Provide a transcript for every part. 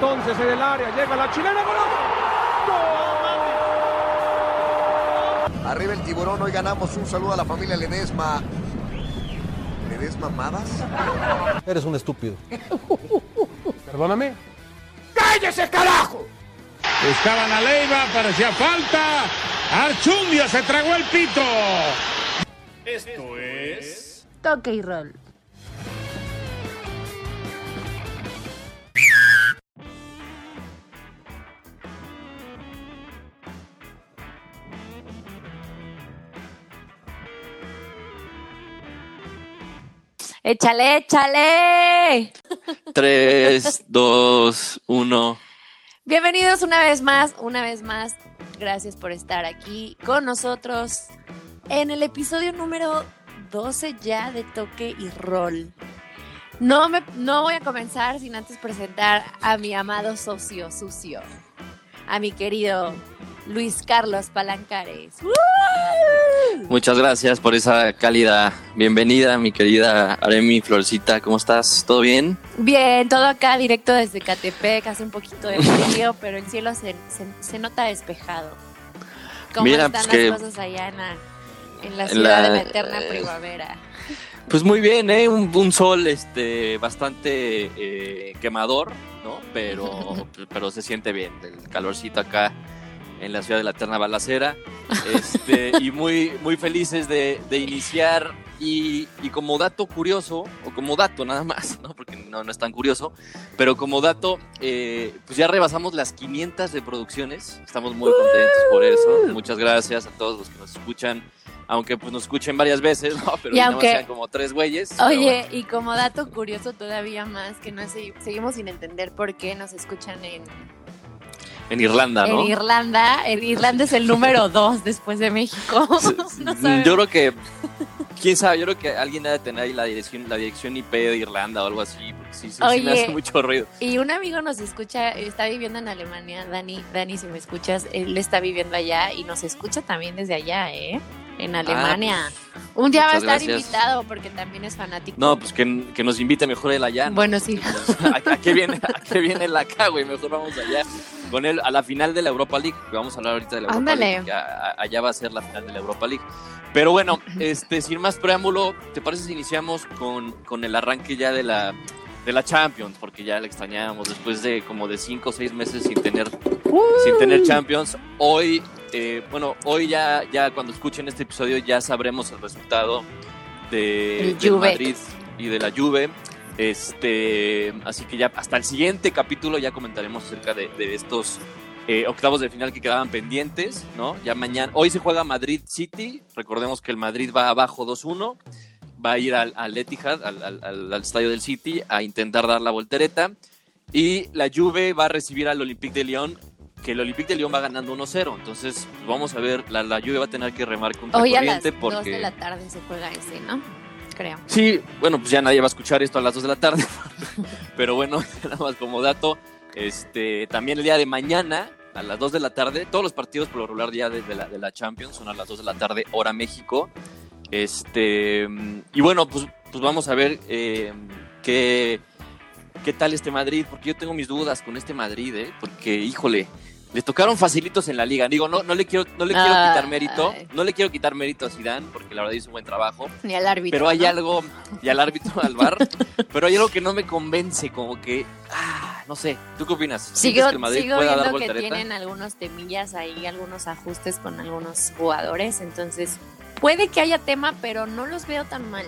entonces en el área, llega la chilena, Arriba el tiburón, hoy ganamos un saludo a la familia Ledesma. ¿Ledesma Madas? Eres un estúpido. Perdóname. ¡Cállese, carajo! Estaban a Leiva, parecía falta. Archundia se tragó el pito. Esto es. Toque y roll. Échale, échale. 3, 2, 1. Bienvenidos una vez más, una vez más. Gracias por estar aquí con nosotros en el episodio número 12 ya de Toque y Roll. No, me, no voy a comenzar sin antes presentar a mi amado socio sucio, a mi querido Luis Carlos Palancares. Muchas gracias por esa cálida bienvenida, mi querida Aremi Florcita. ¿Cómo estás? ¿Todo bien? Bien, todo acá directo desde Catepec, hace un poquito de frío, pero el cielo se, se, se nota despejado. ¿Cómo Mira, están pues las que- cosas allá en la, en la En ciudad la- de la eterna eh, primavera? Pues muy bien, ¿eh? Un, un sol este, bastante eh, quemador, ¿no? Pero, pero se siente bien, el calorcito acá en la ciudad de la eterna balacera. Este, y muy, muy felices de, de iniciar. Y, y como dato curioso, o como dato nada más, ¿no? Porque no, no es tan curioso, pero como dato, eh, pues ya rebasamos las 500 reproducciones. Estamos muy contentos por eso. Muchas gracias a todos los que nos escuchan aunque pues nos escuchen varias veces, ¿no? Pero Y aunque- sean como tres güeyes. Oye, bueno. y como dato curioso todavía más, que no sé, seguimos sin entender por qué nos escuchan en, en Irlanda, ¿no? en Irlanda. En Irlanda es el número dos después de México. No yo creo que, quién sabe, yo creo que alguien debe tener ahí la dirección, la dirección IP de Irlanda o algo así, porque sí, sí, sí me Oye. hace mucho ruido. Y un amigo nos escucha, está viviendo en Alemania, Dani, Dani, si me escuchas, él está viviendo allá y nos escucha también desde allá, ¿eh? En Alemania. un día va a Ah, pues, estar gracias. invitado porque también es fanático. No, pues que, que nos invite mejor él allá. ¿no? Bueno, sí. ¿A, a qué viene, ¿A qué viene él acá, güey? Mejor vamos allá con él a la final de la Europa League. que Vamos a hablar ahorita de la Europa Ándale. League. a- allá va a ser la final de la Europa League. Pero bueno, este, sin más preámbulo, ¿te parece si iniciamos con, con el arranque ya de la, de la Champions? Porque ya la extrañábamos después de como de cinco o seis meses sin tener, sin tener Champions. Hoy, eh, bueno, hoy ya, ya cuando escuchen este episodio ya sabremos el resultado de, del. Madrid y de la Juve. Este, así que ya hasta el siguiente capítulo ya comentaremos acerca de, de estos eh, octavos de final que quedaban pendientes, ¿no? Ya mañana, hoy se juega Madrid City, recordemos que el Madrid va abajo 2-1, va a ir al, al Etihad, al, al- al- al estadio del City, a intentar dar la voltereta, y la Juve va a recibir al Olympique de Lyon, que el Olympique de Lyon va ganando 1-0, entonces pues, vamos a ver, la, la Juve va a tener que remar contra Hoy a las corriente 2 porque... de la tarde se juega ese, ¿no? Creo. Sí, bueno, pues ya nadie va a escuchar esto a las 2 de la tarde, pero bueno, nada más como dato, este, también el día de mañana a las 2 de la tarde, todos los partidos por lo regular ya de, de la, de la Champions son a las 2 de la tarde, hora México, este, y bueno, pues, pues vamos a ver eh, qué, qué tal este Madrid, porque yo tengo mis dudas con este Madrid, ¿eh? porque híjole, le tocaron facilitos en la liga. Digo, no, no le quiero, no le quiero Ay. quitar mérito, no le quiero quitar mérito a Zidane, porque la verdad hizo un buen trabajo. Ni al árbitro. Pero hay ¿no? algo, y al árbitro, al bar, pero hay algo que no me convence, como que, ah, no sé, ¿tú qué opinas? ¿Sientes Sigo, que el Madrid sigo pueda dar viendo que voltereta? tienen algunos temillas ahí, algunos ajustes con algunos jugadores, entonces puede que haya tema, pero no los veo tan mal.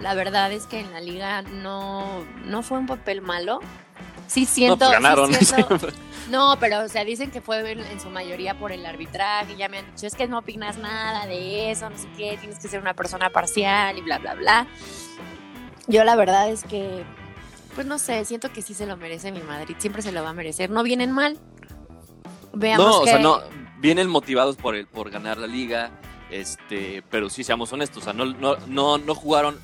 La verdad es que en la liga no, no fue un papel malo. Sí siento, no, pues ganaron. sí siento- no, pero o sea, dicen que fue en, en su mayoría por el arbitraje, ya me han dicho, es que no opinas nada de eso, no sé qué, tienes que ser una persona parcial y bla, bla, bla. Yo la verdad es que, pues no sé, siento que sí se lo merece mi Madrid, siempre se lo va a merecer, no vienen mal. Veamos no, o que- sea, no, vienen motivados por, el, por ganar la liga, este, pero sí, seamos honestos, o sea, no, no, no, no jugaron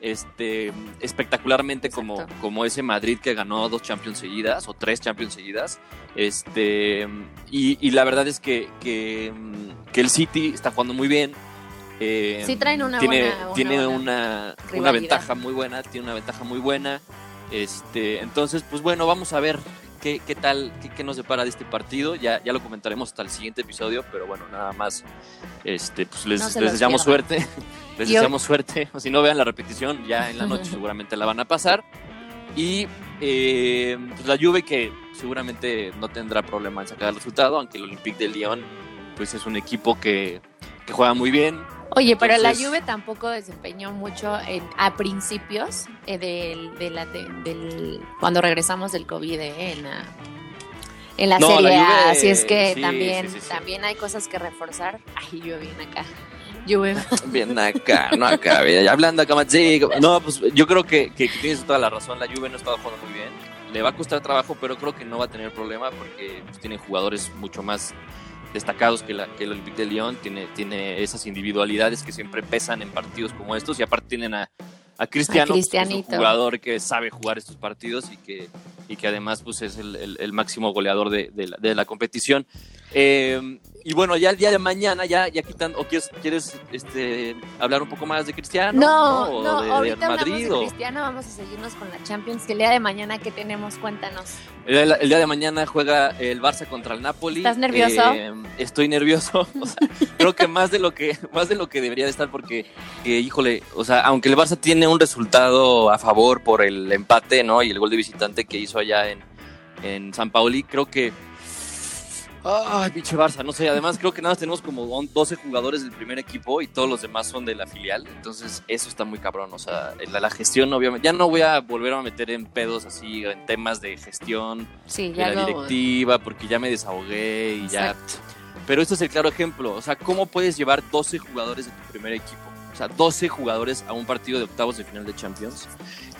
este, espectacularmente como, Exacto. como ese Madrid que ganó dos Champions seguidas o tres Champions seguidas. Este, y, y la verdad es que, que, que el City está jugando muy bien. eh, Sí traen una tiene, buena- una tiene buena una, una ventaja muy buena, tiene una ventaja muy buena. Este, entonces, pues bueno, vamos a ver qué, qué tal, qué, qué nos separa de este partido. Ya, ya lo comentaremos hasta el siguiente episodio, pero bueno, nada más, este, pues les, No les deseamos pierdan. suerte. Les deseamos suerte. O si no vean la repetición, ya en la noche seguramente la van a pasar. Y eh, pues la Juve que seguramente no tendrá problema en sacar el resultado, aunque el Olympique de Lyon pues es un equipo que, que juega muy bien. Oye, pero la Juve tampoco desempeñó mucho en- a principios eh, del, de la- de- del- cuando regresamos del COVID eh, en la, en la No, Serie la A. Así es que sí, también, sí, sí, sí. también hay cosas que reforzar. Ay, Juve bien acá. Juve. Bien acá, no acá, bien, hablando acá sí, no, pues yo creo que, que, que tienes toda la razón. La Juve no está jugando muy bien. Le va a costar trabajo, pero creo que no va a tener problema porque pues, tiene jugadores mucho más destacados que, la, que el Olympique de Lyon. Tiene, tiene esas individualidades que siempre pesan en partidos como estos. Y aparte tienen a, a Cristiano, A pues, que es un jugador que sabe jugar estos partidos y que, y que además pues, es el, el- el máximo goleador de, de la, de la competición. Eh, y bueno, ya el día de mañana, ya, ya quitando, ¿o quieres, quieres este, hablar un poco más de Cristiano? No, ¿O no, de, de ahorita hablamos Madrid. de o- Cristiano, vamos a seguirnos con la Champions, que el día de mañana que tenemos, cuéntanos. El, el día de mañana juega el Barça contra el Napoli. ¿Estás nervioso? Eh, estoy nervioso. O sea, creo que más de lo que más de lo que debería de estar porque, que, híjole, o sea, aunque el Barça tiene un resultado a favor por el empate, ¿no? Y el gol de visitante que hizo allá en, en San Pauli, creo que Ay, pinche Barça, no sé, además creo que nada más tenemos como on- 12 jugadores del primer equipo y todos los demás son de la filial, entonces eso está muy cabrón, o sea, la, la gestión obviamente, ya no voy a volver a meter en pedos así, en temas de gestión, Sí, de la directiva, porque ya me desahogué y ya. Pero este es el claro ejemplo. O sea, ¿cómo puedes llevar 12 jugadores de tu primer equipo? O sea, 12 jugadores a un partido de octavos de final de Champions.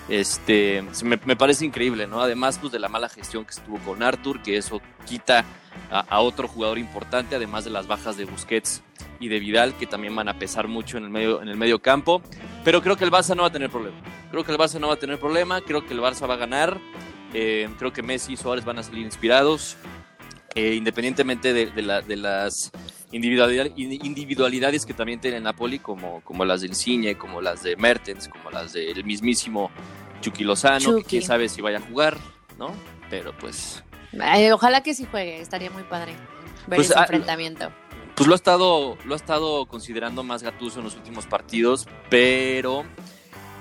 Este, me, parece increíble, ¿no? Además, pues de la mala gestión que estuvo con Arthur, que eso quita a, otro jugador importante, además de las bajas de Busquets y de Vidal, que también van a pesar mucho en el medio, en el medio campo. Pero creo que el Barça no va a tener problema. Creo que el Barça no va a tener problema. Creo que el Barça va a ganar. Eh, creo que Messi y Suárez van a salir inspirados. Eh, independientemente de, de la- de las individualidad- in- individualidades que también tiene Napoli, como, como las de Insigne, como las de Mertens, como las del mismísimo Chucky Lozano, que quién sabe si vaya a jugar, ¿no? Pero pues, ojalá que sí juegue, estaría muy padre ver Pues, ese ah, enfrentamiento. pues lo ha estado, lo ha estado considerando más Gattuso en los últimos partidos, pero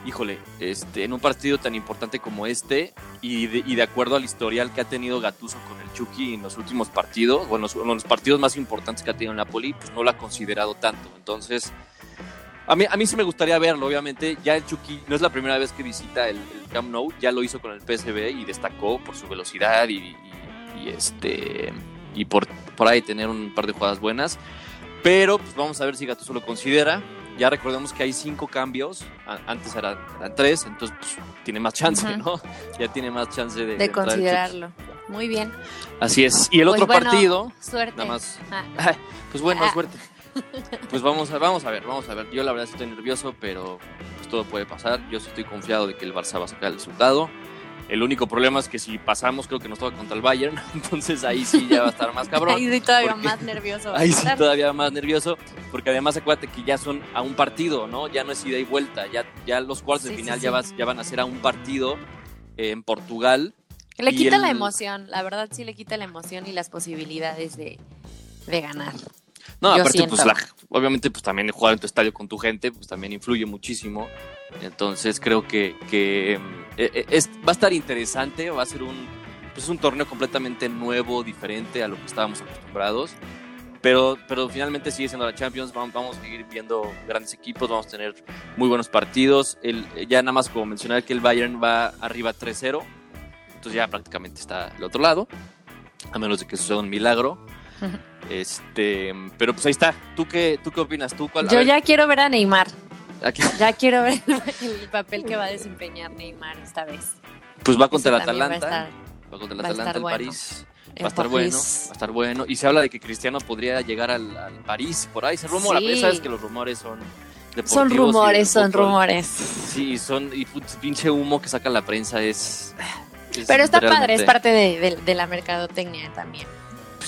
híjole, este, en un partido tan importante como este y de, y de acuerdo al historial que ha tenido Gattuso con el Chucky en los últimos partidos, bueno, los, los partidos más importantes que ha tenido en Napoli, pues no lo ha considerado tanto. Entonces, a mí, a mí sí me gustaría verlo, obviamente. Ya el Chucky no es la primera vez que visita el, el Camp Nou, ya lo hizo con el PSV y destacó por su velocidad y, y- y este y por, por ahí tener un par de jugadas buenas. Pero pues vamos a ver si Gattuso lo considera. Ya recordemos que hay cinco cambios, antes eran, eran tres, entonces pues, tiene más chance. ¿no? Ya tiene más chance de, considerarlo. Muy bien. Así es. Y el Pues otro bueno, partido, Suerte. nada más. Ah, pues bueno, Ah. suerte. Pues vamos a, vamos a ver, vamos a ver. Yo la verdad estoy nervioso, pero pues todo puede pasar. Yo sí estoy confiado de que el Barça va a sacar el resultado. El único problema es que si pasamos, creo que nos toca contra el Bayern. Entonces ahí sí ya va a estar más cabrón. ahí sí todavía más nervioso. Ahí sí todavía más nervioso, porque además acuérdate que ya son a un partido, ¿no? Ya no es ida y vuelta, ya, ya los cuartos Sí, de final sí. Ya, vas, ya van a ser a un partido eh, en Portugal. Le quita el- la emoción, la verdad sí le quita la emoción y las posibilidades de, de ganar. No, Yo aparte, pues siento. la- obviamente, pues también jugar en tu estadio con tu gente, pues también influye muchísimo. Entonces creo que, que, em, eh, eh, es, va a estar interesante, va a ser un, pues, un torneo completamente nuevo, diferente a lo que estábamos acostumbrados. Pero, pero finalmente sigue siendo la Champions, vamos, vamos a seguir viendo grandes equipos, vamos a tener muy buenos partidos. El, ya nada más como mencionar que el Bayern va arriba 3-0, entonces ya prácticamente está al otro lado, a menos de que suceda un milagro. Este, pero pues ahí está. ¿Tú qué, tú qué opinas? ¿Tú cuál? Yo ver, ya quiero ver a Neymar. aquí- Ya quiero ver el papel que va a desempeñar Neymar esta vez. pues va contra el Atalanta. Va estar Va contra el Atalanta, el bueno. París. Va a estar bueno, va a estar bueno. Y se habla de que Cristiano podría llegar al, al París por ahí. Se rumora, Sí. pero sabes que los rumores son deportivos. Son rumores, son rumores. Sí, son. Y pinche humo que saca la prensa es. es Pero está padre, es parte de, de- de la mercadotecnia también.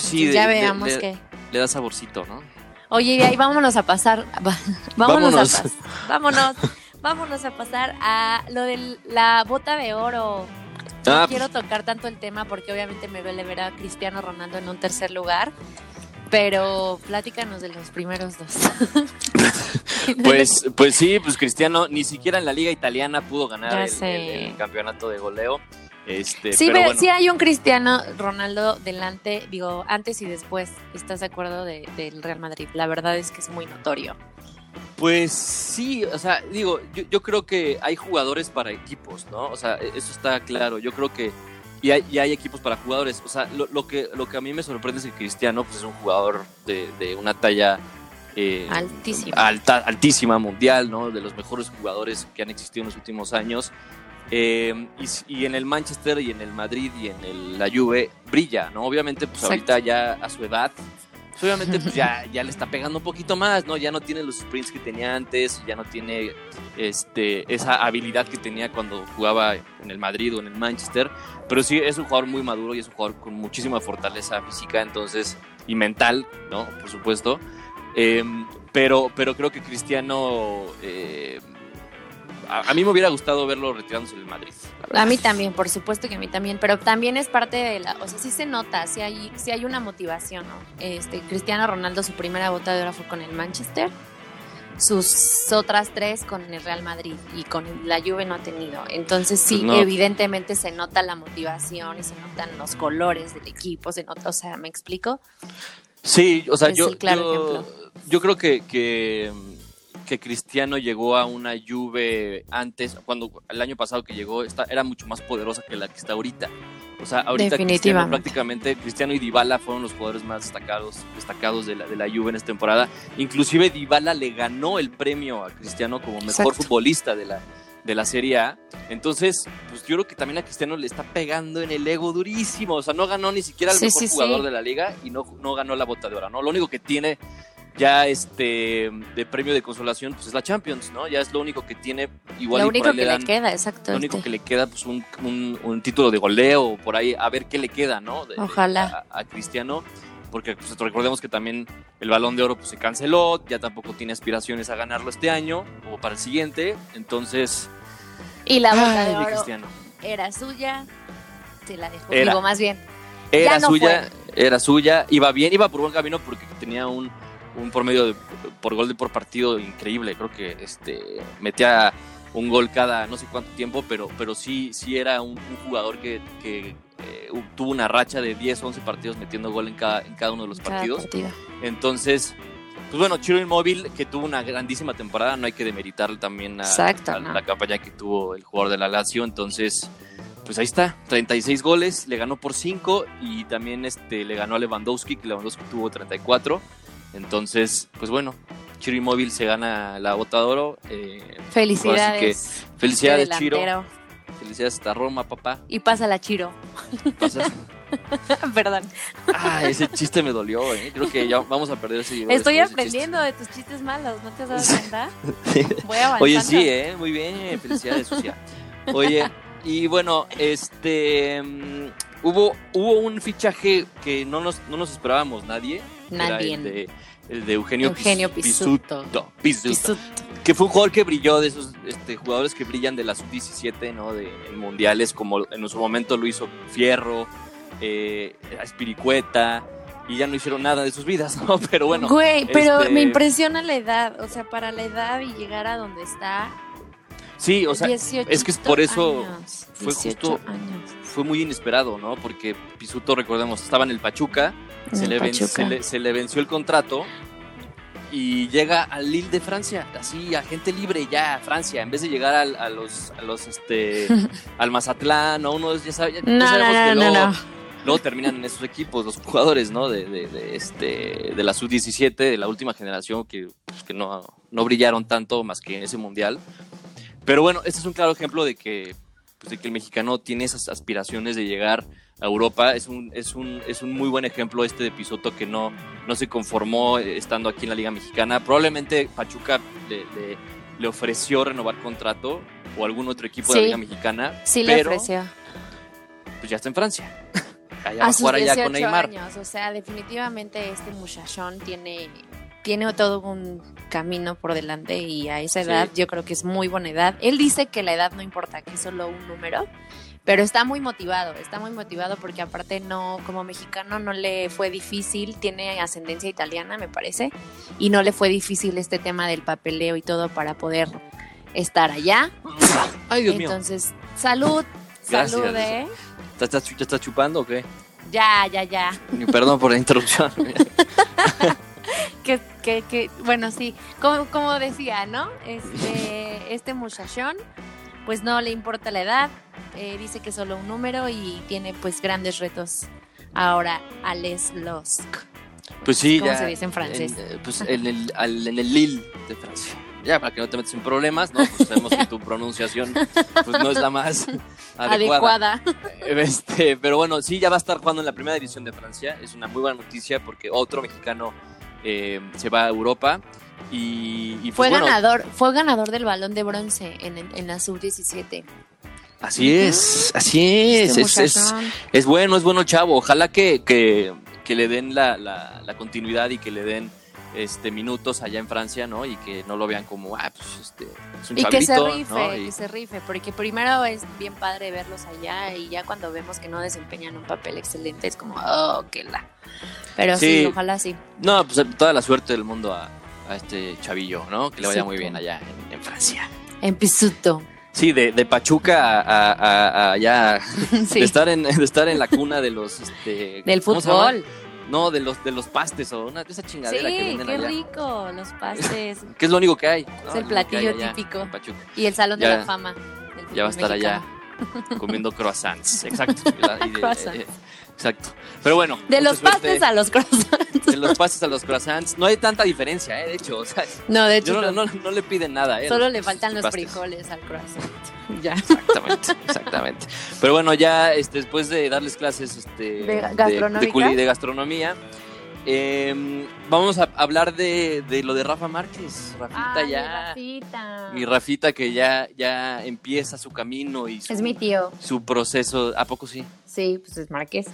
Sí, ya de- de- veamos que. le da saborcito, ¿no? Oye, y ahí vámonos a pasar. Vámonos, Vámonos. a pas- vámonos. Vámonos a pasar a lo de la bota de oro. no Ah, quiero tocar tanto el tema porque obviamente me duele ver a Cristiano Ronaldo en un tercer lugar. Pero pláticanos de los primeros dos. Pues, pues sí, pues Cristiano ni siquiera en la liga italiana pudo ganar Ya el, sé. el- el campeonato de goleo. Este, Sí, pero pero bueno, sí hay un Cristiano Ronaldo delante, digo, antes y después. ¿Estás de acuerdo de- del Real Madrid? La verdad es que es muy notorio. Pues sí, o sea, digo, yo, yo creo que hay jugadores para equipos, ¿no? O sea, e- eso está claro. Yo creo que y hay, y hay equipos para jugadores. O sea, lo, lo que lo que a mí me sorprende es que Cristiano pues, es un jugador de, de una talla eh, Altísima. alta, altísima mundial, ¿no? De los mejores jugadores que han existido en los últimos años. Eh, y, en el Manchester y en el Madrid y en el- la Juve brilla, ¿no? Obviamente, pues Exacto. ahorita ya a su edad, pues obviamente pues ya, ya le está pegando un poquito más, ¿no? Ya no tiene los sprints que tenía antes, ya no tiene este, esa habilidad que tenía cuando jugaba en el Madrid o en el Manchester, pero sí es un jugador muy maduro y es un jugador con muchísima fortaleza física, entonces, y mental, ¿no? Por supuesto. Eh, pero, pero creo que Cristiano, eh, a, a mí me hubiera gustado verlo retirándose del Madrid. A mí también, por supuesto que a mí también, pero también es parte de la, o sea, sí se nota, sí hay, sí hay una motivación, ¿no? Este, Cristiano Ronaldo, su primera bota de oro fue con el Manchester, sus otras tres con el Real Madrid y con la Juve no ha tenido. Entonces sí, Pues no. evidentemente se nota la motivación y se notan los colores del equipo, se nota, o sea, ¿me explico? Sí, o sea, Es yo, el claro yo, yo creo que, que, que Cristiano llegó a una Juve antes, cuando el año pasado que llegó, esta, era mucho más poderosa que la que está ahorita. O sea, ahorita Cristiano prácticamente, Cristiano y Dybala fueron los jugadores más destacados, destacados de la, de la Juve en esta temporada. Inclusive Dybala le ganó el premio a Cristiano como mejor Exacto. futbolista de la, de la Serie A. Entonces, pues yo creo que también a Cristiano le está pegando en el ego durísimo. O sea, no ganó ni siquiera el Sí, mejor sí, sí. jugador de la liga y no, no ganó la bota de oro, ¿no? Lo único que tiene ya este de premio de consolación pues es la Champions, ¿no? Ya es lo único que tiene igual lo por único ahí que le dan- queda, exacto. lo único este. que le queda pues un, un- un título de goleo o por ahí a ver qué le queda, ¿no? De- Ojalá. A, a Cristiano porque pues, recordemos que también el Balón de Oro pues se canceló, ya tampoco tiene aspiraciones a ganarlo este año o para el siguiente, entonces Y la bota de Cristiano. era suya, se la dejó, Era. digo más bien, Era no suya, era suya, iba bien, iba por buen camino porque tenía un, un promedio de- por gol de por partido increíble. Creo que este metía un gol cada no sé cuánto tiempo, pero, pero sí, sí era un, un jugador que, que, eh, tuvo una racha de 10, 11 partidos metiendo gol en cada, en cada uno de los cada partidos. partido. Entonces, pues bueno, Chiro Inmóvil, que tuvo una grandísima temporada, no hay que demeritarle también a, Exacto, a no. la campaña que tuvo el jugador de la Lazio. Entonces, pues ahí está, 36 goles, le ganó por 5 y también este, le ganó a Lewandowski, que Lewandowski tuvo 34. Entonces, pues bueno, Chiro Inmóvil se gana la bota de oro. eh, Felicidades. felicidades, este Chiro. delantero. Felicidades hasta Roma, papá. Y pasa la Chiro. Perdón. Ah, ese chiste me dolió, ¿eh? Creo que ya vamos a perder ese Estoy aprendiendo de tus chistes malos, ¿no te has dado cuenta? Voy avanzando. Oye, sí, ¿eh? Muy bien. Felicidades, Sucia. Oye, y bueno, este. mm, hubo, hubo un fichaje que no nos, no nos esperábamos nadie. Nadie. el de, el de Eugenio, Eugenio Pis- Pisuto. Pisuto, Pisuto, Pisut. Que fue un jugador que brilló de esos este, jugadores que brillan de la sub-17, ¿no? De en mundiales, como en su momento lo hizo Fierro, eh, Espiricueta. Y ya no hicieron nada de sus vidas, ¿no? Pero bueno. Güey, pero este- me impresiona la edad. O sea, para la edad y llegar a donde está. Sí, o sea, 18 es que es por eso años, fue 18 justo- años. fue muy inesperado, ¿no? Porque Pisuto, recordemos, estaba en el Pachuca, se le, ven- se, le, se le venció el contrato y llega al Lille de Francia, así, a gente libre ya, a Francia, en vez de llegar al- a, los, a los, este, al Mazatlán, o uno, ya, sabe- ya- ya No, sabemos no, que no, luego, no. luego terminan en esos equipos, los jugadores, ¿no? De, de, de, este, de la sub-17, de la última generación, que, pues, que no, no brillaron tanto más que en ese mundial. Pero bueno, este es un claro ejemplo de que, pues, de que el mexicano tiene esas aspiraciones de llegar a Europa. Es un, es un, es un muy buen ejemplo este de Pisoto que no, no se conformó eh, estando aquí en la Liga Mexicana. Probablemente Pachuca le, le- le ofreció renovar contrato o algún otro equipo de la. Liga Mexicana. Sí le ofreció. Pues ya está en Francia. Allá va A a sus jugar allá 18 con Neymar. años. O sea, definitivamente este muchachón tiene, tiene todo un camino por delante y a esa Sí. edad yo creo que es muy buena edad. Él dice que la edad no importa, que es solo un número. Pero está muy motivado, está muy motivado porque aparte no, como mexicano no le fue difícil, tiene ascendencia italiana me parece, y no le fue difícil este tema del papeleo y todo para poder estar allá. Ay, Dios mío. Entonces, salud, Gracias. salud, ¿eh? ¿Ya estás, estás chupando o qué? Ya, ya, ya. Perdón por la interrupción. que, que, que, bueno, sí, como, como decía, ¿no? Este, este muchachón, pues no le importa la edad, eh, dice que es solo un número y tiene pues grandes retos ahora a Les Losk. Pues sí, ¿Cómo ya. se dice en francés? en, eh, pues en el, al- en el Lille de Francia. Ya, para que no te metas en problemas, ¿no? Pues sabemos que tu pronunciación pues no es la más adecuada. Adecuada. Este, pero bueno, sí, ya va a estar jugando en la primera división de Francia. Es una muy buena noticia porque otro mexicano eh, se va a Europa. Y, y, pues, Fue bueno, ganador, fue ganador del balón de bronce en, en la sub-17. Así es, así es. Este es, es, muchachón. es bueno, es bueno el chavo. Ojalá que, que, que le den la, la, la continuidad y que le den este minutos allá en Francia, ¿no? Y que no lo vean como, ah, pues este, es un Y que se rife, ¿no? Y- que se rife, porque primero es bien padre verlos allá y ya cuando vemos que no desempeñan un papel excelente es como, oh, que la. Pero sí, Sí. ojalá sí. No, pues toda la suerte del mundo a, a este chavillo, ¿no? Que le vaya Sí, muy bien allá en, en Francia. En Pisuto. Sí, de, de Pachuca a, a, a- a ya Sí. de estar en de estar en la cuna de los este, Del fútbol. No, de los de los pastes o una de esa Sí, chingadera que venden qué allá. rico, los pastes. Que es lo único que hay. ¿no? Es el platillo allá típico. Y el Salón Ya- de la Fama. del Ya va a estar allá comiendo croissants. Exacto. Y de- Croissants. eh, exacto. Pero bueno. De los suerte. pastes a los croissants. De los pastes a los croissants. No hay tanta diferencia, ¿eh? De hecho, o sea, No, de hecho, no, no. no- no le piden nada, ¿eh? solo los- le faltan los pastes. frijoles al croissant. Ya. Exactamente, exactamente. Pero bueno, ya este, después de darles clases este, ¿De culi- de gastronomía, eh, vamos a hablar de, de lo de Rafa Márquez. Rafita Ay, ya. Rafita. Mi Rafita que ya, ya empieza su camino y su, Es mi tío. su proceso. ¿A poco sí? Sí, pues es Márquez.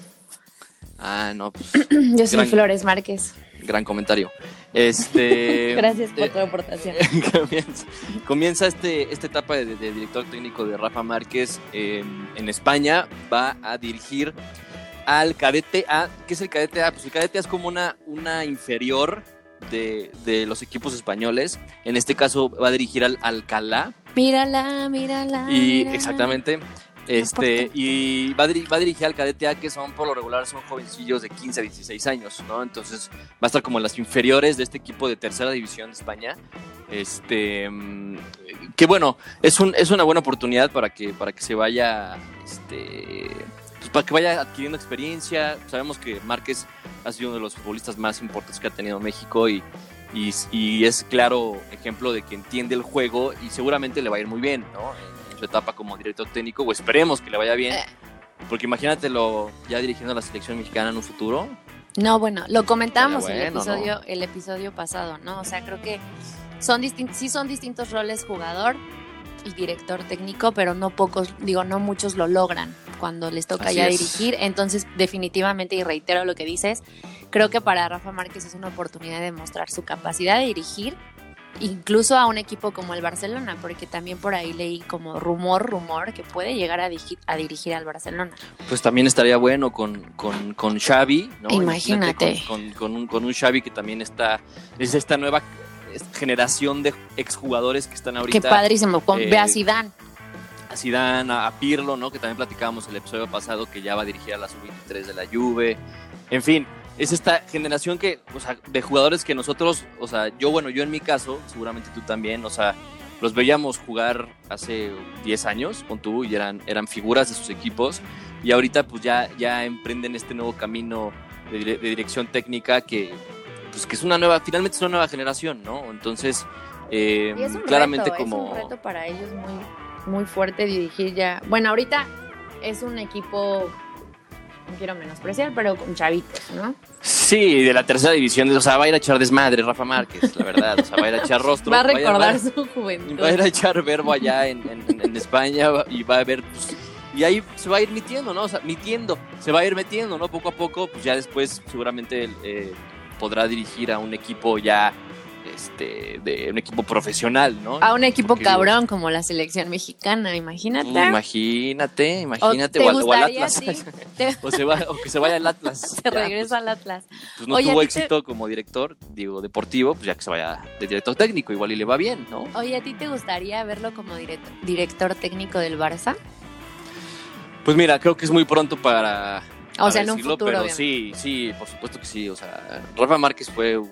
Ah, no, pues Yo soy Gran- Flores Márquez. gran comentario. Este, Gracias por eh, tu aportación. comienza, comienza este, esta etapa de, de director técnico de Rafa Márquez eh, en España. Va a dirigir al cadete A. ¿Qué es el cadete A? Pues el cadete A es como una, una inferior de, de los equipos españoles. En este caso va a dirigir al Alcalá. Mírala, mírala. Y mírala. exactamente. Este, y va a, diri- va a dirigir al cadete A, que son por lo regular son jovencillos de 15 a 16 años, ¿no? Entonces va a estar como en las inferiores de este equipo de tercera división de España. Este, mm, que bueno, es, un, es una buena oportunidad para que, para que se vaya, este, pues para que vaya adquiriendo experiencia. Sabemos que Márquez ha sido uno de los futbolistas más importantes que ha tenido México y, y, y es claro ejemplo de que entiende el juego y seguramente le va a ir muy bien, ¿no? Su etapa como director técnico, o esperemos que le vaya bien. Eh. Porque imagínatelo ya dirigiendo a la selección mexicana en un futuro. No, bueno, lo comentábamos Estaría el bueno, episodio, el episodio pasado, ¿no? O sea, creo que son sí son distintos roles jugador y director técnico, pero no pocos, digo, no muchos lo logran cuando les toca Así ya es. dirigir. Entonces, definitivamente, y reitero lo que dices, creo que para Rafa Márquez es una oportunidad de mostrar su capacidad de dirigir, incluso a un equipo como el Barcelona, porque también por ahí leí como rumor, rumor, que puede llegar a, dirigir- a dirigir al Barcelona. Pues también estaría bueno con, con, con Xavi, ¿no? Imagínate. Con, con- con un, con un Xavi que también está, es esta nueva generación de exjugadores que están ahorita. Qué padrísimo, con, eh, ve a Zidane. a Zidane, a, a Pirlo, ¿no? Que también platicábamos el episodio pasado que ya va a dirigir a la sub-23 de la Juve. En fin, es esta generación que, o sea, de jugadores que nosotros, o sea, yo, bueno, yo en mi caso, seguramente tú también, o sea, los veíamos jugar hace 10 años con tú y eran, eran figuras de sus equipos y ahorita pues ya, ya emprenden este nuevo camino de, dire- de dirección técnica que, pues que es una nueva, finalmente es una nueva generación, ¿no? Entonces, eh, Y es un claramente reto, como... es un reto para ellos muy, muy fuerte dirigir ya. Bueno, ahorita es un equipo, no quiero menospreciar, pero con chavitos, ¿no? Sí, de la tercera división, o sea, va a ir a echar desmadre Rafa Márquez, la verdad, o sea, va a ir a echar rostro. Va a recordar va- su juventud. va a ir a echar verbo allá en, en- en España y va a ver, pues, y ahí se va a ir metiendo, ¿no? O sea, metiendo, se va a ir metiendo, ¿no? Poco a poco, pues ya después seguramente eh, podrá dirigir a un equipo ya este, de un equipo profesional, ¿no? A un equipo Porque digo, cabrón como la selección mexicana, imagínate. Imagínate, imagínate, ¿O o, te o al Atlas. sí? Te- o, se va, o que se vaya al Atlas. Se Ya, regresa al Atlas. Pues, pues no Oye, tuvo ¿a ti te- éxito como director, digo, deportivo, pues ya que se vaya de director técnico, igual y le va bien, ¿no? Oye, ¿a ti te gustaría verlo como director, director técnico del Barça? Pues mira, creo que es muy pronto para. O sea, en un decirlo, futuro, Pero obviamente. sí, sí, por supuesto que sí. O sea, Rafa Márquez fue un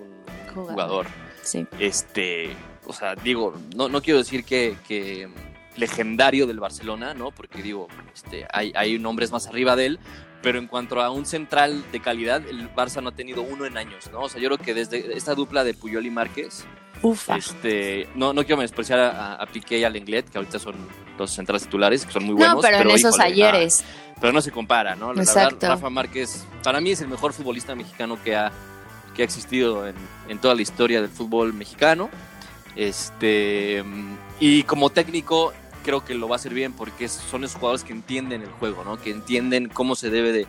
Jugador. jugador. Sí. Este, o sea, digo, no, no quiero decir que, que legendario del Barcelona, ¿no? Porque digo, este, hay, hay nombres más arriba de él, pero en cuanto a un central de calidad, el Barça no ha tenido uno en años, ¿no? O sea, yo creo que desde esta dupla de Puyol y Márquez, Ufa. este, no, no quiero despreciar a, a Piqué y a Lenglet, que ahorita son los centrales titulares, que son muy buenos. no, pero, en esos híjole, ayeres. ah, pero no se compara, ¿no? La Exacto. verdad, Rafa Márquez, para mí es el mejor futbolista mexicano que ha, que ha existido en, en toda la historia del fútbol mexicano. Este, y como técnico, creo que lo va a hacer bien porque son esos jugadores que entienden el juego, ¿no? Que entienden cómo se debe de,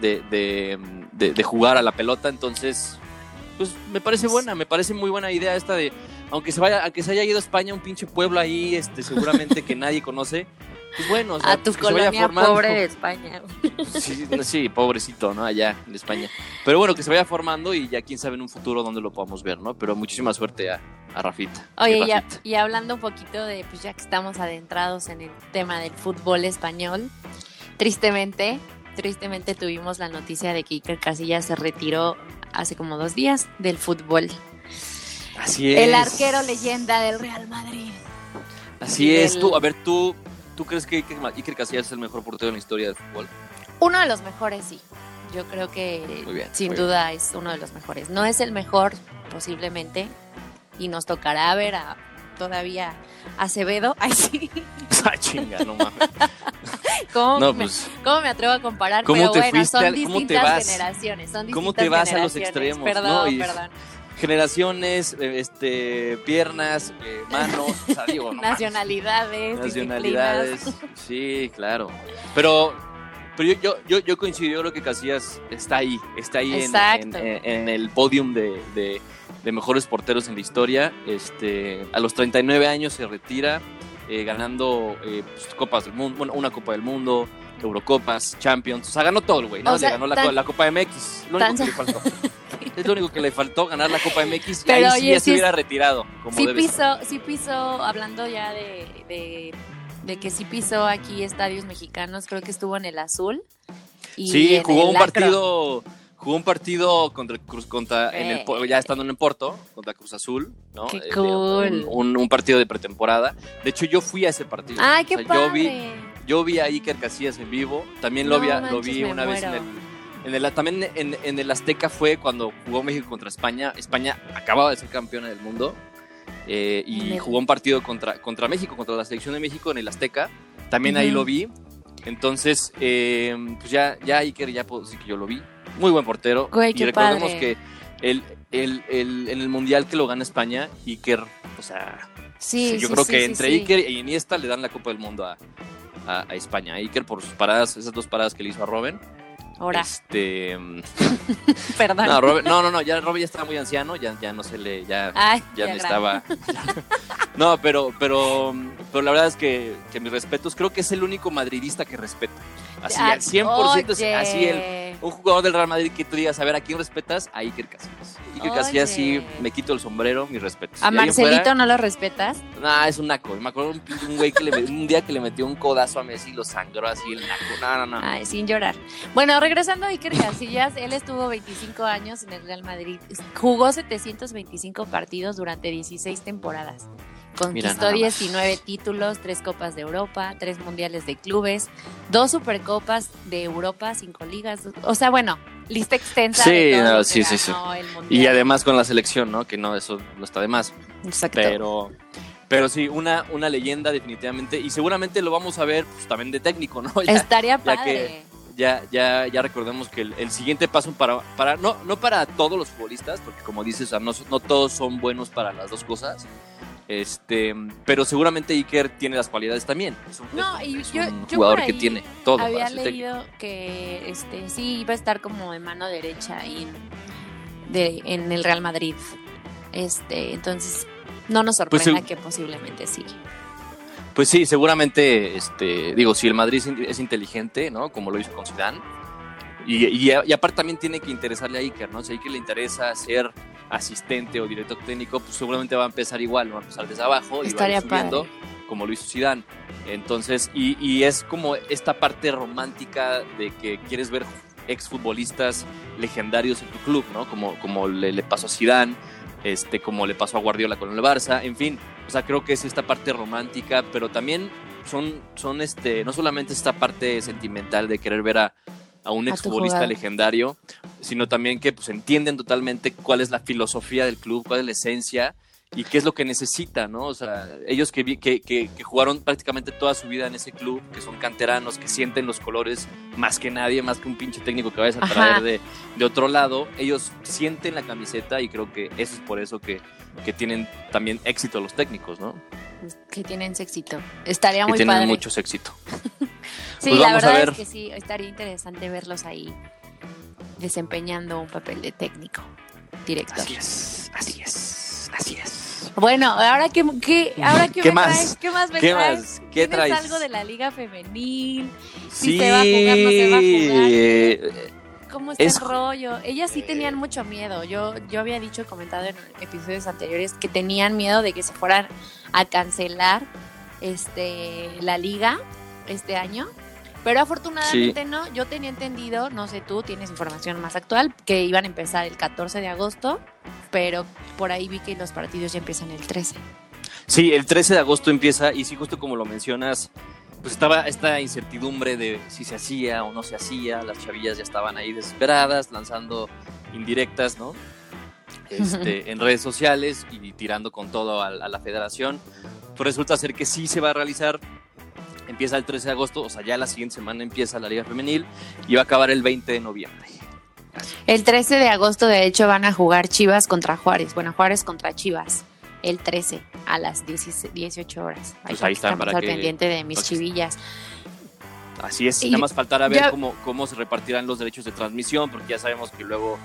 de, de- de- de jugar a la pelota. Entonces, pues me parece buena, me parece muy buena idea esta de, aunque se vaya, aunque se haya ido a España, un pinche pueblo ahí, este, seguramente que nadie conoce. Pues bueno, o sea, a tu pues vaya colonia pobre de España. Sí, sí, pobrecito, ¿no? Allá en España. Pero bueno, que se vaya formando y ya quién sabe en un futuro dónde lo podamos ver, ¿no? Pero muchísima suerte a, a Rafita. Oye, Rafita. y hablando un poquito de, pues ya que estamos adentrados en el tema del fútbol español, tristemente, tristemente tuvimos la noticia de que Iker Casillas se retiró hace como dos días del fútbol. Así es. El arquero leyenda del Real Madrid. Así es. del- Tú, a ver, tú, ¿tú crees que Iker, Casillas es el mejor portero en la historia del fútbol? Uno de los mejores, sí. Yo creo que Muy bien, sin duda es uno de los mejores. No es el mejor, posiblemente, y nos tocará ver a todavía Acevedo. Ay, sí. Ah, chinga, no mames. ¿Cómo, No, me, pues, cómo me atrevo a comparar? ¿Cómo Pero te bueno, son al- cómo te distintas vas? generaciones. Son ¿Cómo distintas te vas a los extremos? Perdón, No, y- perdón. Generaciones, eh, este, piernas, eh, manos, o sea, digo, no. Nacionalidades, nacionalidades. disciplinas. Sí, claro. Pero, pero yo, yo, yo, yo creo que Casillas está ahí, está ahí en, en- en- en el podium de, de- de mejores porteros en la historia. Este, a los 39 años se retira, eh, ganando eh, pues, Copas del Mundo, bueno, una Copa del Mundo, Eurocopas, Champions. O sea, ganó todo el güey, ¿no? O sea, le ganó la, tan- la Copa MX. Lo único que le faltó. Es lo único que le faltó ganar la Copa MX y Pero, ahí sí ya se es- hubiera retirado. Como Sí pisó, sí pisó, hablando ya de, de, de que sí pisó aquí estadios mexicanos, creo que estuvo en el Azul. Y Sí, jugó el un partido, jugó un partido contra el Cruz, contra en el, ya estando en Porto, contra Cruz Azul, ¿no? Qué Eh, cool. Un, un- un partido de pretemporada. De hecho, yo fui a ese partido. Ay, O qué sea, padre. Yo vi, yo vi a Iker Casillas en vivo. También lo No vi, manches, lo vi una vez en el, en el- también en, en el Azteca fue cuando jugó México contra España. España acababa de ser campeona del mundo. eh, y jugó un partido contra, contra México, contra la selección de México en el Azteca. También ahí lo vi. Entonces, eh, pues ya, ya Iker, ya puedo decir que yo lo vi. Muy buen portero. Güey, y recordemos padre. que el, el- el- en el Mundial que lo gana España, Iker, o sea, Sí, yo sí, creo sí, que entre. Iker y Iniesta le dan la Copa del Mundo a, a- a España. Iker por sus paradas, esas dos paradas que le hizo a Robin. Ahora, Este, perdón. no, no, no, no, ya Robin ya estaba muy anciano, ya, ya no se le, ya, Ay, ya qué necesitaba. no, pero, pero, pero la verdad es que, que mis respetos, creo que es el único madridista que respeta. Así, al 100%, oye. así el, un jugador del Real Madrid que tú digas, a ver, ¿a quién respetas? A Iker Casillas. Iker Oye. Casillas sí me quito el sombrero, mis respetos. ¿A Y Marcelito fuera, no lo respetas? Nah, es un naco. Me acuerdo un, un güey que le un día que le metió un codazo a Messi y lo sangró así el naco. No, no, no. Ay, sin llorar. Bueno, regresando a Iker Casillas, él estuvo 25 años en el Real Madrid. Jugó 725 partidos durante 16 temporadas. Conquistó nada más. 19 títulos, 3 Copas de Europa, 3 Mundiales de Clubes, 2 Supercopas de Europa, 5 ligas. O sea, bueno, lista extensa Sí, de no, sí, sí. Y además con la selección, ¿no? Que no, eso no está de más. Exacto. Pero, pero sí, una, una leyenda definitivamente. Y seguramente lo vamos a ver pues, también de técnico, ¿no? Ya, Estaría ya padre. que- ya, ya, ya recordemos que el, el siguiente paso para, para no, no para todos los futbolistas, porque como dices, o sea, no, no todos son buenos para las dos cosas. Este, pero seguramente Iker tiene las cualidades también. Es un, No, es un- y es yo- un yo jugador que tiene todo. Había leído que este sí iba a estar como de mano derecha en, de, en el Real Madrid. Este, entonces, no nos Pues sorprenda que posiblemente sí. Pues sí, seguramente, este, digo, si el Madrid es inteligente, ¿no? Como lo hizo con Zidane, y, y, y aparte también tiene que interesarle a Iker, ¿no? Si a Iker le interesa ser asistente o director técnico, pues seguramente va a empezar igual, va a empezar desde abajo y va a ir subiendo, padre. como lo hizo Zidane. Entonces, y, y es como esta parte romántica de que quieres ver exfutbolistas legendarios en tu club, ¿no? Como, como le, le pasó a Zidane, este, como le pasó a Guardiola con el Barça, en fin, o sea, creo que es esta parte romántica, pero también son, son este, no solamente esta parte sentimental de querer ver a, a un exfutbolista legendario, sino también que pues entienden totalmente cuál es la filosofía del club, cuál es la esencia y qué es lo que necesita, ¿no? O sea, ellos que, que, que, que jugaron prácticamente toda su vida en ese club, que son canteranos, que sienten los colores más que nadie, más que un pinche técnico que vayas a traer de, de otro lado, ellos sienten la camiseta y creo que eso es por eso que, que tienen también éxito los técnicos, ¿no? Que tienen éxito. Estaría Que muy tienen padre. mucho éxito. Sí, Pues la vamos a verdad ver. es que sí, estaría interesante verlos ahí desempeñando un papel de técnico, director. Así es, así es, así es. Bueno, ahora que, que ahora que ¿Qué me más? traes, ¿qué más me ¿Qué traes? más? ¿Qué ¿Tienes traes? algo de la liga femenil? Sí, Si se va a jugar, no se va a jugar. eh, ¿Cómo está Es- el rollo? Ellas sí tenían mucho miedo. Yo, yo había dicho, comentado en episodios anteriores, que tenían miedo de que se fueran a cancelar este la liga este año. Pero afortunadamente no. Yo tenía entendido, no sé tú, tienes información más actual, que iban a empezar el 14 de agosto, pero por ahí vi que los partidos ya empiezan el 13. Sí, el 13 de agosto empieza y sí, justo como lo mencionas, pues estaba esta incertidumbre de si se hacía o no se hacía, las chavillas ya estaban ahí desesperadas, lanzando indirectas, ¿no? Este, en redes sociales y tirando con todo a, a la federación. Pues resulta ser que sí se va a realizar, empieza el 13 de agosto, o sea, ya la siguiente semana empieza la Liga Femenil y va a acabar el 20 de noviembre. El 13 de agosto, de hecho, van a jugar Chivas contra Juárez. Bueno, Juárez contra Chivas. El 13 a las 16 18 horas. Pues ahí está, estamos para al que- pendiente de mis chivillas. Así es, Y nada más faltará ver cómo, cómo se repartirán los derechos de transmisión, porque ya sabemos que luego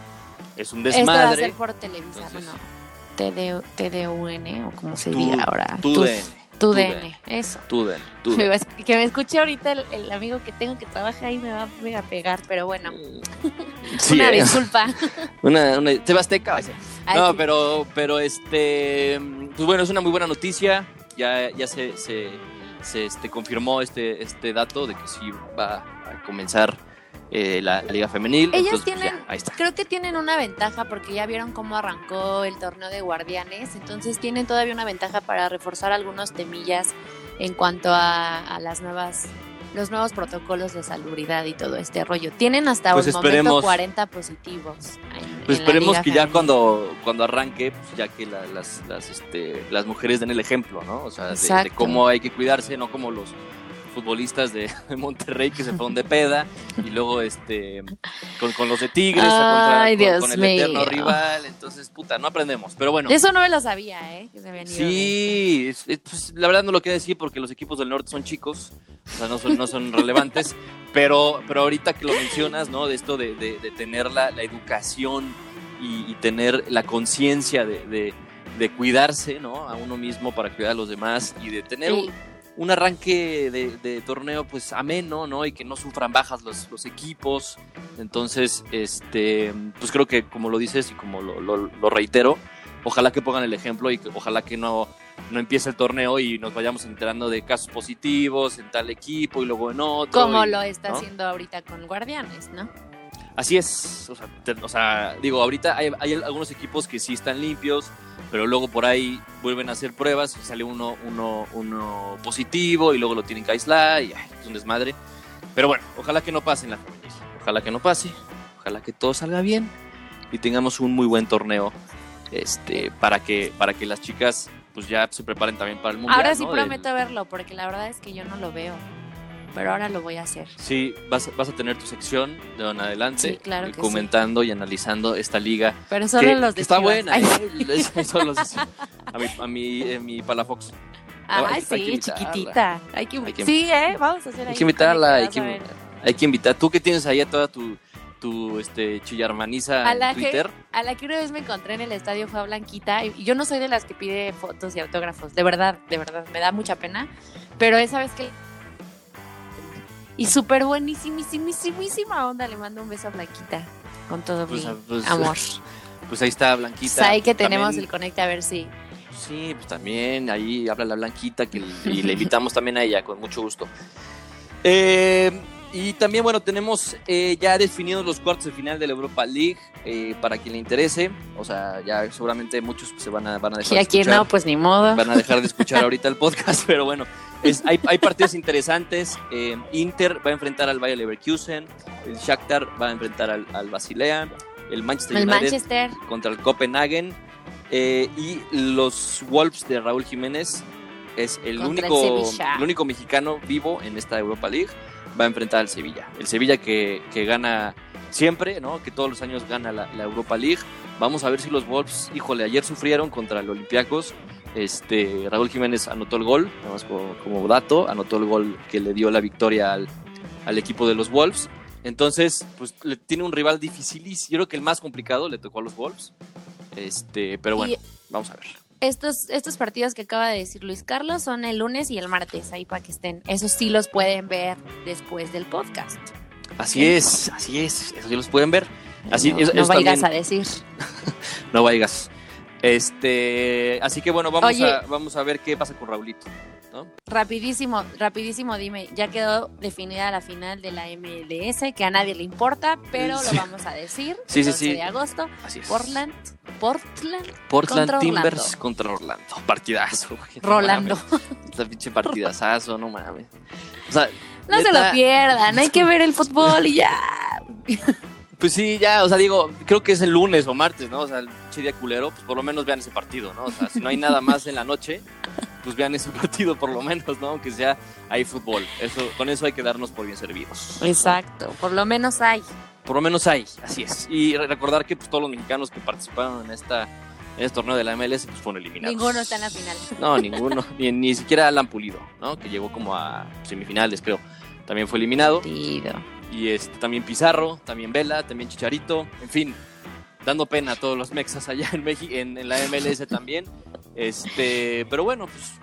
es un Esto va a desmadre. ser por Televisa, Entonces- bueno, TD, TDUN o como se diga ahora. tu Tu- DN, Tu tu DN, eso. Esc- Que me escuche ahorita el, el amigo que tengo que trabaja ahí me va, me va a pegar, pero bueno, Sí, una eh, disculpa. una, una Sebasteca. Ay, No, sí. pero, pero este, pues bueno, es una muy buena noticia. Ya, ya se, se, se, este, confirmó este, este dato de que sí va a comenzar eh, la, la Liga Femenil. Ellas Entonces, pues, tienen, ya, ahí está. creo que tienen una ventaja porque ya vieron cómo arrancó el torneo de guardianes, entonces tienen todavía una ventaja para reforzar algunos temillas en cuanto a, a las nuevas los nuevos protocolos de salubridad y todo este rollo. Tienen hasta Pues el momento esperemos. 40 positivos. en- Pues en esperemos que ya cuando, cuando arranque, pues ya que la- las, las, este, las mujeres den el ejemplo, ¿no? O sea, de- cómo hay que cuidarse, no como los futbolistas de Monterrey que se fueron de peda y luego este con, con los de Tigres o contra- Ay, con, el eterno rival, entonces puta, no aprendemos, pero bueno. Eso no me lo sabía, ¿eh? Que se habían ido. Sí, es- es- pues, la verdad no lo quiero decir porque los equipos del norte son chicos, o sea, no son, no son relevantes, pero, pero ahorita que lo mencionas, ¿no? De esto de, de- de tener la, la educación y, y tener la conciencia de, de- de cuidarse, ¿no? A uno mismo para cuidar a los demás y de tener Sí. Un, arranque de, de torneo pues ameno, ¿no? Y que no sufran bajas los, los equipos. Entonces, este, pues creo que como lo dices y como lo, lo- lo reitero, ojalá que pongan el ejemplo y que ojalá que no, no empiece el torneo y nos vayamos enterando de casos positivos en tal equipo y luego en otro. Como y- lo está ¿no? haciendo ahorita con Guardianes, ¿no? Así es, o sea, te- o sea, digo, ahorita hay, hay algunos equipos que sí están limpios, pero luego por ahí vuelven a hacer pruebas y sale uno, uno, uno positivo y luego lo tienen que aislar y ay, es un desmadre. Pero bueno, ojalá que no pase en la femenil, ojalá que no pase, ojalá que todo salga bien y tengamos un muy buen torneo este, para, que, para que las chicas pues ya se preparen también para el mundial. ahora sí prometo verlo, porque la verdad es que yo no lo veo. Pero ahora lo voy a hacer. Sí, vas, vas a tener tu sección de en adelante, Sí, claro sí. comentando y analizando esta liga Pero solo que, los de está buena. Ay, ¿eh? Solo los de- a mi, a mi, eh, mi Palafox. Ay, hay sí, chiquitita. Hay que, Hay que- sí, ¿eh? Vamos a hacer Hay ahí que invitarla, hay que, hay que invitar. Tú que tienes ahí a toda tu, tu este, chillarmaniza A la, en que, Twitter. a la que una vez me encontré en el estadio fue a Blanquita y yo no soy de las que pide fotos y autógrafos, de verdad, de verdad, me da mucha pena, pero esa vez que... Y súper buenísimísimísima onda, le mando un beso a Blanquita con todo Pues, mi pues, amor. Pues ahí está Blanquita. Pues ahí que tenemos También- el conecte a ver si... Sí, pues también ahí habla la Blanquita que, y le invitamos también a ella con mucho gusto. Eh, y también, bueno, tenemos eh, ya definidos los cuartos de final de la Europa League eh, para quien le interese. O sea, ya seguramente muchos se van a, van a dejar Y de aquí escuchar. no, pues ni modo. van a dejar de escuchar ahorita el podcast, pero bueno, es- hay, hay partidos interesantes. Eh, Inter va a enfrentar al Bayer Leverkusen, el Shakhtar va a enfrentar al, al Basilea, el Manchester El United Manchester, contra el Copenhagen eh, y los Wolves de Raúl Jiménez es el Contra único, el único mexicano vivo en esta Europa League. Va a enfrentar al Sevilla. El Sevilla que, que gana siempre, ¿no? Que todos los años gana la, la Europa League. Vamos a ver si los Wolves, híjole, ayer sufrieron contra el Olympiacos. Este, Raúl Jiménez anotó el gol, nada más como, como dato, anotó el gol que le dio la victoria al, al equipo de los Wolves. Entonces, pues le tiene un rival dificilísimo. Yo creo que el más complicado le tocó a los Wolves. Este, pero bueno, Y- vamos a ver. Estos, estos partidos que acaba de decir Luis Carlos son el lunes y el martes, ahí para que estén. Esos sí los pueden ver después del podcast. Así es, así es. Eso sí los pueden ver. Así no, es, no eso vayas también- a decir. No vayas. Este, así que bueno, vamos Oye. a vamos a ver qué pasa con Raulito, ¿no? Rapidísimo, rapidísimo, dime, ya quedó definida la final de la MLS, que a nadie le importa, pero Sí. lo vamos a decir. Sí, sí, 12 sí. de agosto, Así es. Portland, Portland, Portland contra Timbers Orlando. contra Orlando. Partidazo. güey, no Rolando. mames. Esta pinche partidazazo, no mames. O sea, No se lo pierdan, hay que ver el fútbol y ya. Pues sí, ya, o sea, digo, creo que es el lunes o martes, ¿no? O sea, el día culero, pues por lo menos vean ese partido, ¿no? O sea, si no hay nada más en la noche, pues vean ese partido por lo menos, ¿no? Aunque sea hay fútbol. Eso, con eso hay que darnos por bien servidos. Exacto, por lo menos hay. Por lo menos hay, así es. Y re- recordar que pues, todos los mexicanos que participaron en esta en este torneo de la MLS pues fueron eliminados. Ninguno está en la final. No, ninguno. ni, ni siquiera Alan Pulido, ¿no? Que llegó como a semifinales, creo. También fue eliminado. Partido. Y este, también Pizarro, también Vela, también Chicharito, en fin, dando pena a todos los mexas allá en, México, en, en la MLS también. Este, pero bueno, pues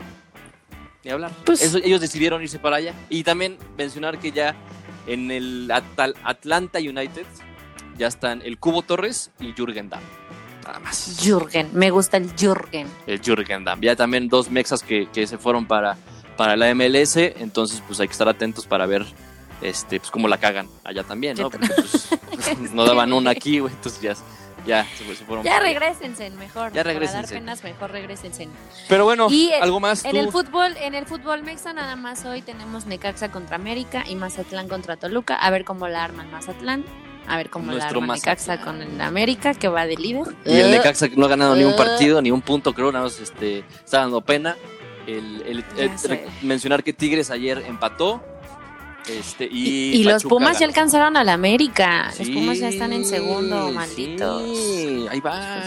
ni hablar. Pues- Eso- ellos decidieron irse para allá. Y también mencionar que ya en el Atal- Atlanta United ya están el Cubo Torres y Jürgen Damm. Nada más. Jürgen, me gusta el Jürgen. El Jürgen Damm. Ya también dos mexas que, que se fueron para, para la MLS. Entonces, pues hay que estar atentos para ver este, pues cómo la cagan allá también, ¿no? Porque pues, no daban una aquí, güey. Entonces ya, ya se, se fueron. Ya para regresense mejor. Ya Para regrésense. dar penas, mejor regresense. Pero bueno, Y en- algo más. En tú? el fútbol, en el fútbol mexa nada más hoy tenemos Necaxa contra América y Mazatlán contra Toluca. A ver cómo la arman Mazatlán. A ver cómo Nuestro la arma Necaxa con el América, que va de líder. Y el Necaxa que no ha ganado ni un Eh. partido, ni un punto, creo, nada más este, está dando pena. El, mencionar que Tigres ayer empató. Este, y Y, y los Pumas ya alcanzaron al América. los Pumas ya están en segundo, malditos. Sí, ahí va.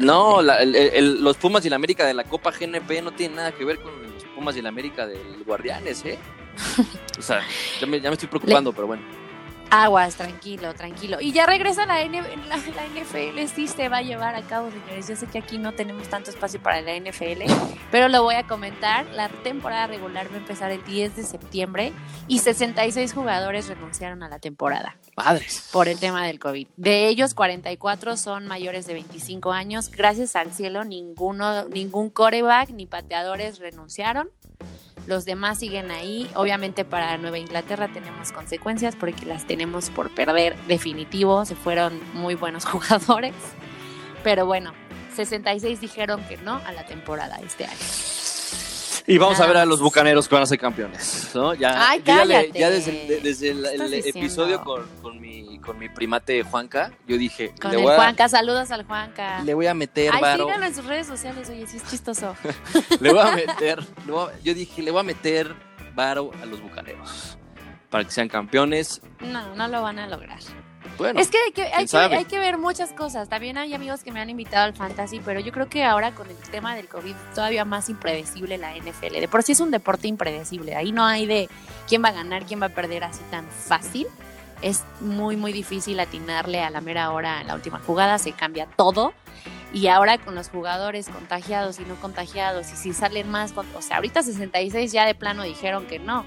No, la- el- el- los Pumas y la América de la Copa GNP no tienen nada que ver con los Pumas y la América del Guardianes, ¿eh? O sea, ya me, ya me estoy preocupando, pero bueno. Aguas, tranquilo, tranquilo. Y ya regresa la, N- la, la NFL, sí se va a llevar a cabo, señores. Yo sé que aquí no tenemos tanto espacio para la NFL, pero lo voy a comentar. La temporada regular va a empezar el 10 de septiembre y 66 jugadores renunciaron a la temporada Padres. por el tema del COVID. De ellos, 44 son mayores de 25 años. Gracias al cielo, ninguno, ningún coreback ni pateadores renunciaron. Los demás siguen ahí. Obviamente para Nueva Inglaterra tenemos consecuencias porque las tenemos por perder definitivo. Se fueron muy buenos jugadores. Pero bueno, 66 dijeron que no a la temporada este año. Y vamos a ver a los bucaneros que van a ser campeones, ¿no? Ya, Ay, ya, desde el, episodio con, con mi primate Juanca, yo dije, Con le el voy, a, Juanca, saludos al Juanca. le voy a meter Ay, varo. síganlo en sus redes sociales, oye, sí es chistoso. Le voy a meter, le voy a- yo dije, le voy a meter varo a los bucaneros para que sean campeones. No, no lo van a lograr. Bueno, Es que hay que, hay, que, hay que ver muchas cosas. También hay amigos que me han invitado al fantasy, pero yo creo que ahora con el tema del COVID todavía más impredecible la NFL. De por sí es un deporte impredecible. Ahí no hay de quién va a ganar, quién va a perder así tan fácil. Es muy, muy difícil atinarle a la mera hora en la última jugada, se cambia todo. Y ahora con los jugadores contagiados y no contagiados, y si salen más, o sea, ahorita 66 ya de plano dijeron que no,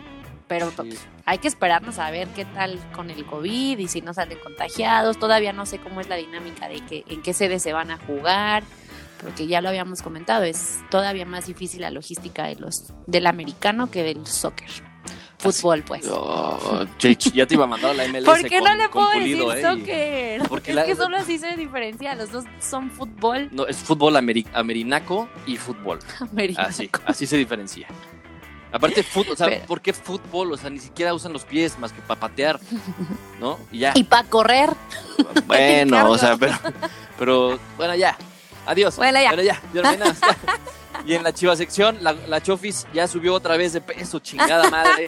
pero Sí. hay que esperarnos a ver qué tal con el COVID y si no salen contagiados. Todavía no sé cómo es la dinámica de que en qué sede se van a jugar, porque ya lo habíamos comentado, es todavía más difícil la logística de los del americano que del soccer. Fútbol, pues. Oh, ya te iba a mandar la MLS ¿Por qué con, no le puedo Pulido, decir eh, soccer? porque es la- que solo así se diferencia. Los dos son fútbol No, es fútbol ameri- amerinaco y fútbol. americano. Así, así se diferencia. Aparte, fútbol, o sea, Pero- ¿por qué fútbol? O sea, ni siquiera usan los pies más que para patear, ¿no? Y ya. Y para correr. Bueno, o sea, pero, pero bueno, ya. Adiós. Bueno, ya. ya, ya no hay nada, ya. Y en la chiva sección, la, la Chofis ya subió otra vez de peso, chingada madre.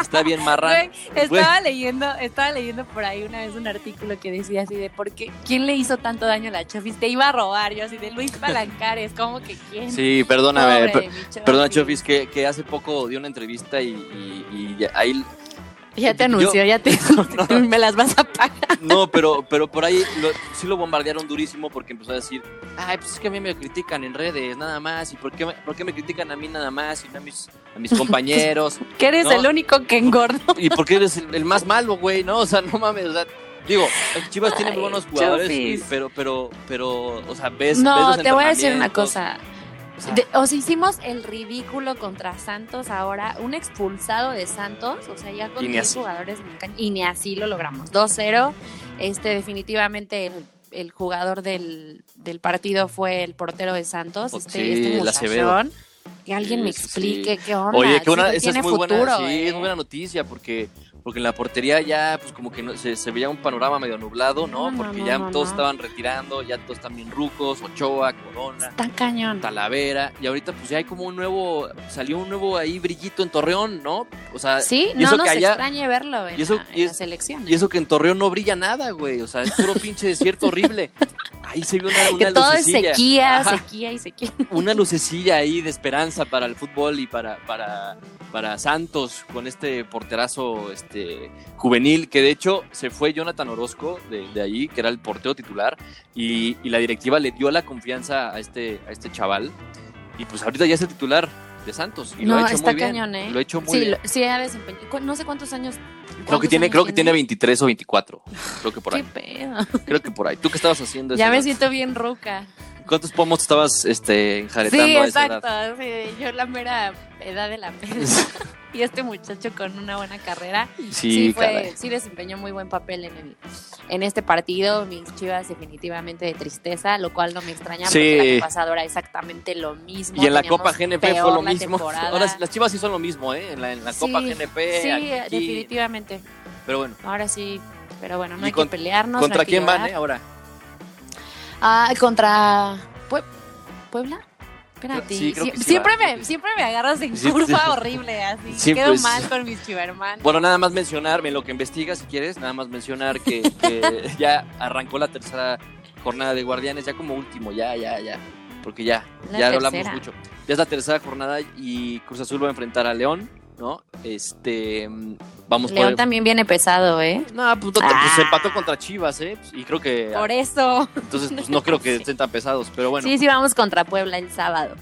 Está bien marrano. Güey, estaba leyendo, estaba leyendo por ahí una vez un artículo que decía así de por qué, quién le hizo tanto daño a la Chofis, te iba a robar, yo así de Luis Palancares, ¿cómo que quién? Sí, perdóname, Pobre per- Chofis. perdona Chofis, que, que hace poco dio una entrevista y, y- ahí Ya te yo- anunció, ya te tú me las vas a pagar. No, pero, pero por ahí lo- sí lo bombardearon durísimo porque empezó a decir, ay, pues es que a mí me critican en redes nada más, y por qué me, por qué me critican a mí nada más y no a mis, a mis compañeros, Que eres No. el único que engordó. y por qué eres el, el más malo, güey, ¿no? O sea, no mames, o sea, digo, Chivas tiene muy Ay, buenos jugadores, Chofis. y- pero, pero, pero, o sea, ves, ves No, los te voy a decir una cosa. De- o sea, hicimos el ridículo contra Santos ahora, un expulsado de Santos, o sea, ya con Y ni 10 así. jugadores en cancha, y ni así lo logramos. 2-0, este definitivamente el, el jugador del, del partido fue el portero de Santos, este, Sí, este el muchachón. Que alguien Sí, me sí. explique qué onda. Oye, que una, esa es tiene muy buena, futuro, sí, eh. es muy buena noticia porque porque en la portería ya pues como que no- se, se veía un panorama medio nublado, ¿no? No, no, porque no, ya no, todos no. estaban retirando, ya todos están bien rucos, Ochoa, Corona, Está cañón. Talavera y ahorita pues ya hay como un nuevo salió un nuevo ahí brillito en Torreón, ¿no? O sea, Sí, y no eso nos que allá extrañe verlo en, y eso- la, en y la es- selección. y eso que en Torreón no brilla nada, güey, o sea, es puro pinche desierto horrible. Ahí se vio una, una que todo es sequía, Ajá sequía y sequía. una lucecilla ahí de esperanza para el fútbol y para, para, para Santos con este porterazo este, juvenil, que de hecho se fue Jonathan Orozco de, de ahí, que era el portero titular, y, y la directiva le dio la confianza a este, a este chaval, y pues ahorita ya es el titular de Santos, y lo ha hecho está muy bien. cañón, ¿eh? Lo ha hecho muy sí, bien. lo- sí, ha desempeñado. No sé cuántos años. Creo que cuántos tiene, creo que tiene 23 o 24. Creo que por Qué ahí. pedo. Creo que por ahí. ¿Tú qué estabas haciendo? Ya me siento bien ruca. ¿Cuántos pomos estabas este, enjaretando Sí, a esa exacto. edad? sí, yo la mera edad de la peda. y este muchacho con una buena carrera. Sí, fue, sí desempeñó muy buen papel en el, en este partido. Mis chivas definitivamente de tristeza, lo cual no me extraña Sí. porque el año pasado era exactamente lo mismo. Y en la Copa GNP fue lo mismo. temporada. Ahora las Chivas sí son lo mismo, ¿eh? En la, en la Copa GNP. Sí, aquí. definitivamente. Pero bueno, Ahora sí, pero bueno, no ¿Y hay con- que pelearnos. no ¿contra quién van, eh? Ahora. Ah, contra Pue- Puebla. Espérate, Sí, creo que Sie- sí siempre, va, me, siempre me agarras en curva horrible, así. Siempre Quedo es- mal con mis chivermanos. Bueno, nada más mencionar, en lo que investigas, si quieres, nada más mencionar que, que ya arrancó la tercera jornada de Guardianes, ya como último, ya, ya, ya. Porque ya, La ya hablamos mucho. Ya es la tercera jornada y Cruz Azul va a enfrentar a León, ¿no? Este. Vamos León por. también viene pesado, ¿eh? No, pues, pues, Ah. empató contra Chivas, ¿eh? Y creo que. Por eso. Entonces, pues no creo que estén tan pesados, pero bueno. Sí, sí, vamos contra Puebla el sábado.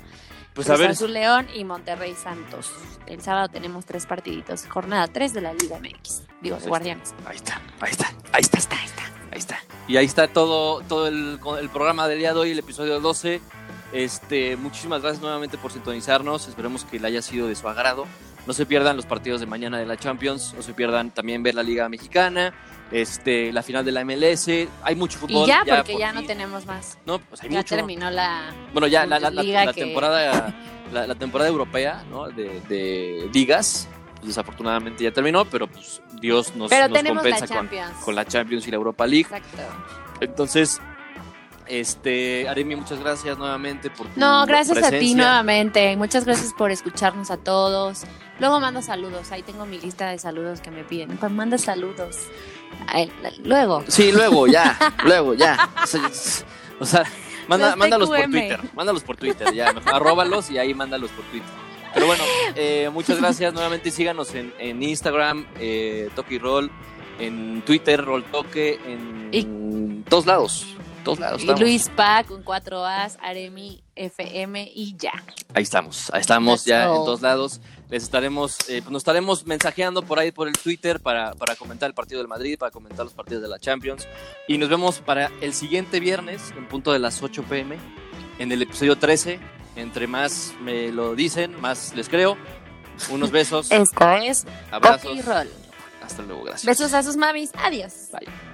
pues Cruz a ver. Azul León y Monterrey Santos. El sábado tenemos tres partiditos. Jornada 3 de la Liga MX. Digo, de Pues Guardianes. Ahí está, ahí está, ahí está, está, ahí está, ahí está. Y ahí está todo, todo el, el programa del día de hoy, el episodio 12. Este, muchísimas gracias nuevamente por sintonizarnos. Esperemos que le haya sido de su agrado. No se pierdan los partidos de mañana de la Champions. No se pierdan también ver la Liga Mexicana. Este, la final de la MLS. Hay mucho fútbol. Y ya, porque por ya no tenemos más. No, pues hay Ya mucho. terminó la. Bueno, ya la, la- la- Liga la que- temporada la, temporada europea, ¿no? De, de ligas, pues, desafortunadamente ya terminó, pero pues Dios nos, Pero compensa con, con la Champions y la Europa League. Exacto. Entonces, este, Aremi, muchas gracias nuevamente por tu No, gracias a ti nuevamente. Muchas gracias por escucharnos a todos. Luego manda saludos. Ahí tengo mi lista de saludos que me piden. Pues manda saludos. Ay, Luego. Sí, luego, ya, luego, ya. O sea, o sea, manda, Los mándalos por. Twitter, mándalos por Twitter, ya, arróbalos y ahí mándalos por Twitter. Pero bueno, eh, muchas gracias nuevamente, síganos en, en Instagram, eh, Toque y Roll, en Twitter, Roltoque, en Y- todos lados. Todos lados. Y estamos. Luis Pa con 4 As, Aremi FM y ya. Ahí estamos, ahí estamos ya en todos lados. Les estaremos, eh, pues nos estaremos mensajeando por ahí por el Twitter para, para comentar el partido del Madrid, para comentar los partidos de la Champions. Y nos vemos para el siguiente viernes, en punto de las 8 pm, en el episodio 13. Entre más me lo dicen, más les creo. Unos besos, Esto es abrazos. Roll. Hasta luego, gracias. Besos a sus mamis. Adiós. Bye.